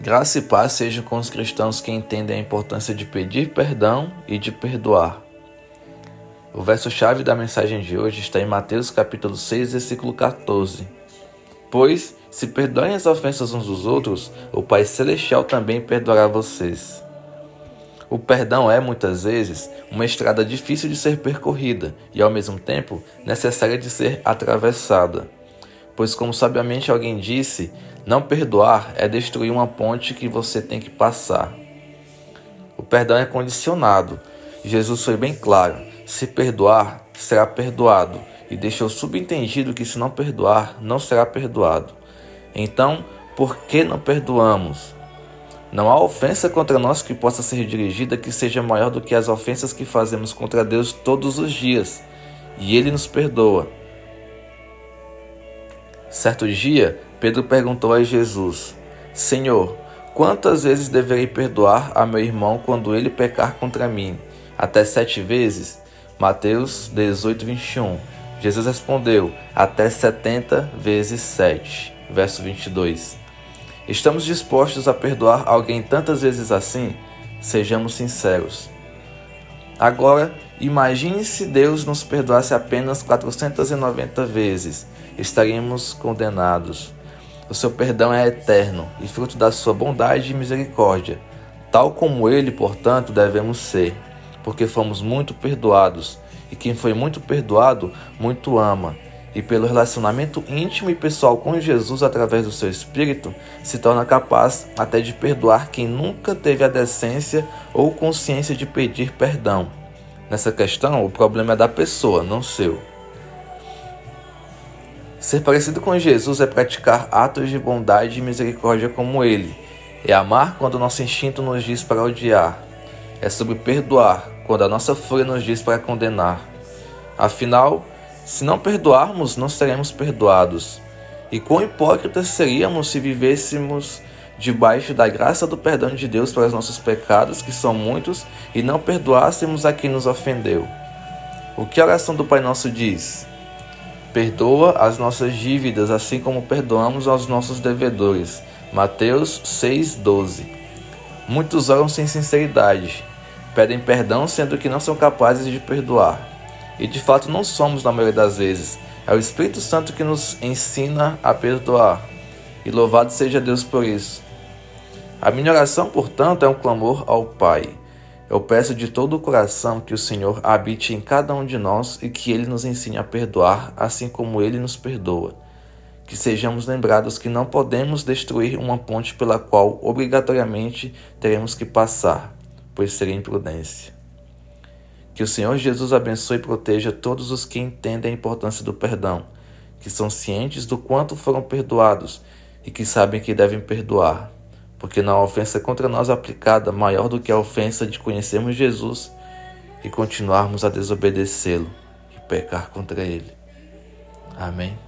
Graça e paz sejam com os cristãos que entendem a importância de pedir perdão e de perdoar. O verso-chave da mensagem de hoje está em Mateus capítulo 6, versículo 14. Pois, se perdoem as ofensas uns dos outros, o Pai Celestial também perdoará vocês. O perdão é, muitas vezes, uma estrada difícil de ser percorrida e, ao mesmo tempo, necessária de ser atravessada. Pois, como sabiamente alguém disse, não perdoar é destruir uma ponte que você tem que passar. O perdão é condicionado. Jesus foi bem claro: se perdoar, será perdoado, e deixou subentendido que se não perdoar, não será perdoado. Então, por que não perdoamos? Não há ofensa contra nós que possa ser dirigida que seja maior do que as ofensas que fazemos contra Deus todos os dias, e Ele nos perdoa. Certo dia, Pedro perguntou a Jesus: Senhor, quantas vezes deverei perdoar a meu irmão quando ele pecar contra mim? Até sete vezes? Mateus 18, 21. Jesus respondeu: Até setenta vezes sete. Verso 22. Estamos dispostos a perdoar alguém tantas vezes assim? Sejamos sinceros. Agora, imagine se Deus nos perdoasse apenas 490 vezes. Estaríamos condenados. O seu perdão é eterno e fruto da sua bondade e misericórdia. Tal como ele, portanto, devemos ser, porque fomos muito perdoados, e quem foi muito perdoado, muito ama. E pelo relacionamento íntimo e pessoal com Jesus através do seu Espírito, se torna capaz até de perdoar quem nunca teve a decência ou consciência de pedir perdão. Nessa questão, o problema é da pessoa, não seu. Ser parecido com Jesus é praticar atos de bondade e misericórdia como Ele. É amar quando nosso instinto nos diz para odiar. É sobre perdoar quando a nossa fúria nos diz para condenar. Afinal, se não perdoarmos, não seremos perdoados. E quão hipócritas seríamos se vivêssemos debaixo da graça do perdão de Deus para os nossos pecados, que são muitos, e não perdoássemos a quem nos ofendeu. O que a oração do Pai Nosso diz? Perdoa as nossas dívidas, assim como perdoamos aos nossos devedores. Mateus 6,12. Muitos oram sem sinceridade, pedem perdão sendo que não são capazes de perdoar. E de fato não somos na maioria das vezes. É o Espírito Santo que nos ensina a perdoar. E louvado seja Deus por isso. A minha oração, portanto, é um clamor ao Pai eu peço de todo o coração que o Senhor habite em cada um de nós e que Ele nos ensine a perdoar, assim como Ele nos perdoa. Que sejamos lembrados que não podemos destruir uma ponte pela qual obrigatoriamente teremos que passar, pois seria imprudência. Que o Senhor Jesus abençoe e proteja todos os que entendem a importância do perdão, que são cientes do quanto foram perdoados e que sabem que devem perdoar porque não há ofensa contra nós aplicada maior do que a ofensa de conhecermos Jesus e continuarmos a desobedecê-lo e pecar contra ele. Amém.